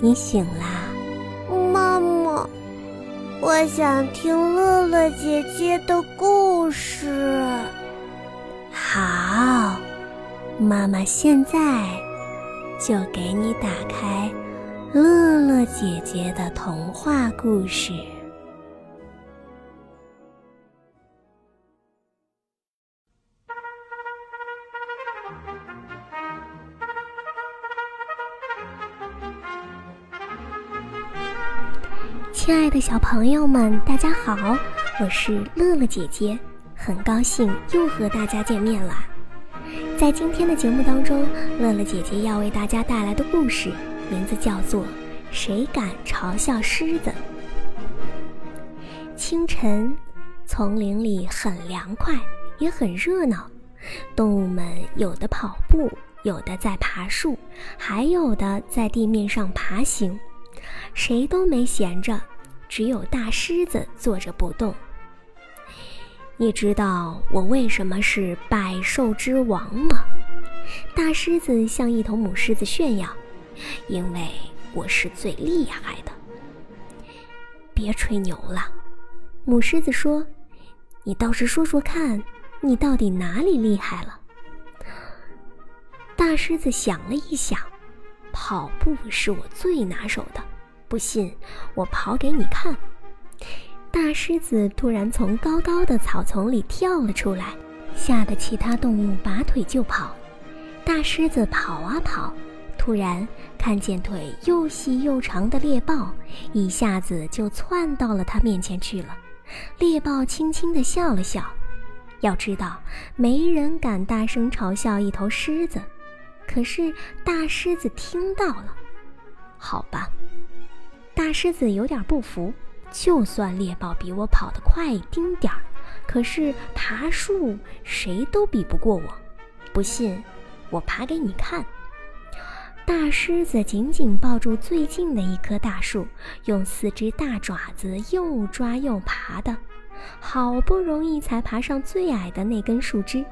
你醒啦，妈妈，我想听乐乐姐姐的故事。好，妈妈现在就给你打开乐乐姐姐的童话故事。亲爱的小朋友们，大家好，我是乐乐姐姐，很高兴又和大家见面啦。在今天的节目当中，乐乐姐姐要为大家带来的故事名字叫做《谁敢嘲笑狮子》。清晨，丛林里很凉快，也很热闹，动物们有的跑步，有的在爬树，还有的在地面上爬行。谁都没闲着，只有大狮子坐着不动。你知道我为什么是百兽之王吗？大狮子向一头母狮子炫耀：“因为我是最厉害的。”别吹牛了，母狮子说：“你倒是说说看，你到底哪里厉害了？”大狮子想了一想：“跑步是我最拿手的。”不信，我跑给你看。大狮子突然从高高的草丛里跳了出来，吓得其他动物拔腿就跑。大狮子跑啊跑，突然看见腿又细又长的猎豹，一下子就窜到了他面前去了。猎豹轻轻地笑了笑。要知道，没人敢大声嘲笑一头狮子，可是大狮子听到了。好吧。大狮子有点不服，就算猎豹比我跑得快一丁点儿，可是爬树谁都比不过我。不信，我爬给你看。大狮子紧紧抱住最近的一棵大树，用四只大爪子又抓又爬的，好不容易才爬上最矮的那根树枝。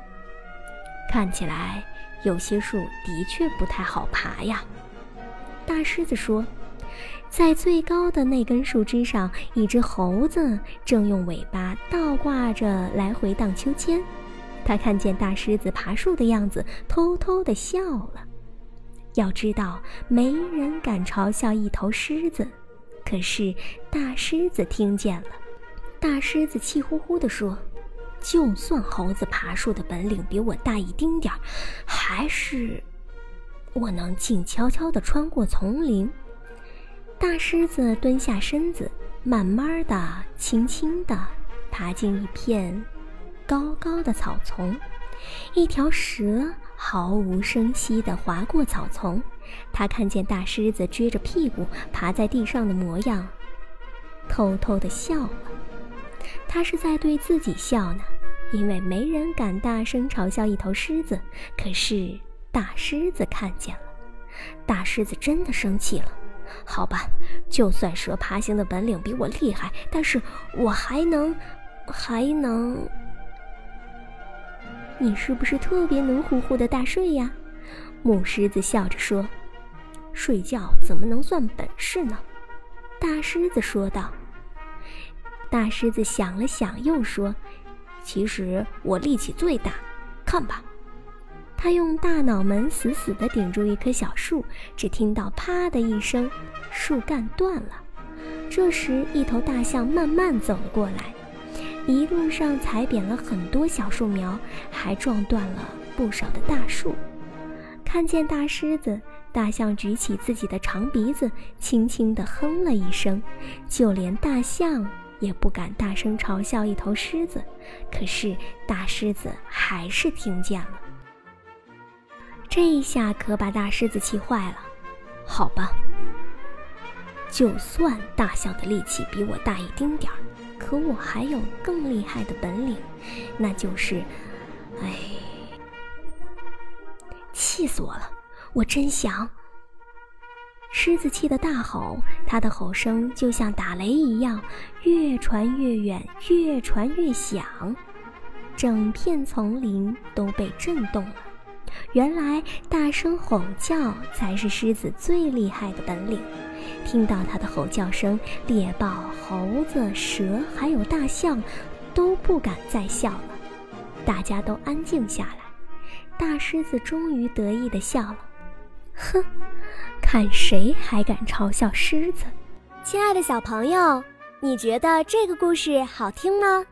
看起来有些树的确不太好爬呀。大狮子说。在最高的那根树枝上，一只猴子正用尾巴倒挂着来回荡秋千。他看见大狮子爬树的样子，偷偷地笑了。要知道，没人敢嘲笑一头狮子，可是大狮子听见了。大狮子气呼呼地说：“就算猴子爬树的本领比我大一丁点儿，还是我能静悄悄地穿过丛林。”大狮子蹲下身子，慢慢的、轻轻的爬进一片高高的草丛。一条蛇毫无声息地划过草丛，它看见大狮子撅着屁股爬在地上的模样，偷偷地笑了。它是在对自己笑呢，因为没人敢大声嘲笑一头狮子。可是大狮子看见了，大狮子真的生气了。好吧，就算蛇爬行的本领比我厉害，但是我还能，还能。你是不是特别能呼呼的大睡呀？母狮子笑着说：“睡觉怎么能算本事呢？”大狮子说道。大狮子想了想，又说：“其实我力气最大，看吧。”他用大脑门死死地顶住一棵小树，只听到“啪”的一声，树干断了。这时，一头大象慢慢走了过来，一路上踩扁了很多小树苗，还撞断了不少的大树。看见大狮子，大象举起自己的长鼻子，轻轻地哼了一声。就连大象也不敢大声嘲笑一头狮子，可是大狮子还是听见了。这下可把大狮子气坏了。好吧，就算大象的力气比我大一丁点儿，可我还有更厉害的本领，那就是……哎，气死我了！我真想……狮子气得大吼，它的吼声就像打雷一样，越传越远，越传越响，整片丛林都被震动了。原来大声吼叫才是狮子最厉害的本领。听到它的吼叫声，猎豹、猴子、蛇还有大象都不敢再笑了，大家都安静下来。大狮子终于得意地笑了，哼，看谁还敢嘲笑狮子！亲爱的小朋友，你觉得这个故事好听吗？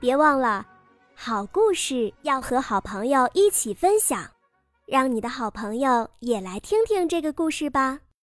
别忘了，好故事要和好朋友一起分享，让你的好朋友也来听听这个故事吧。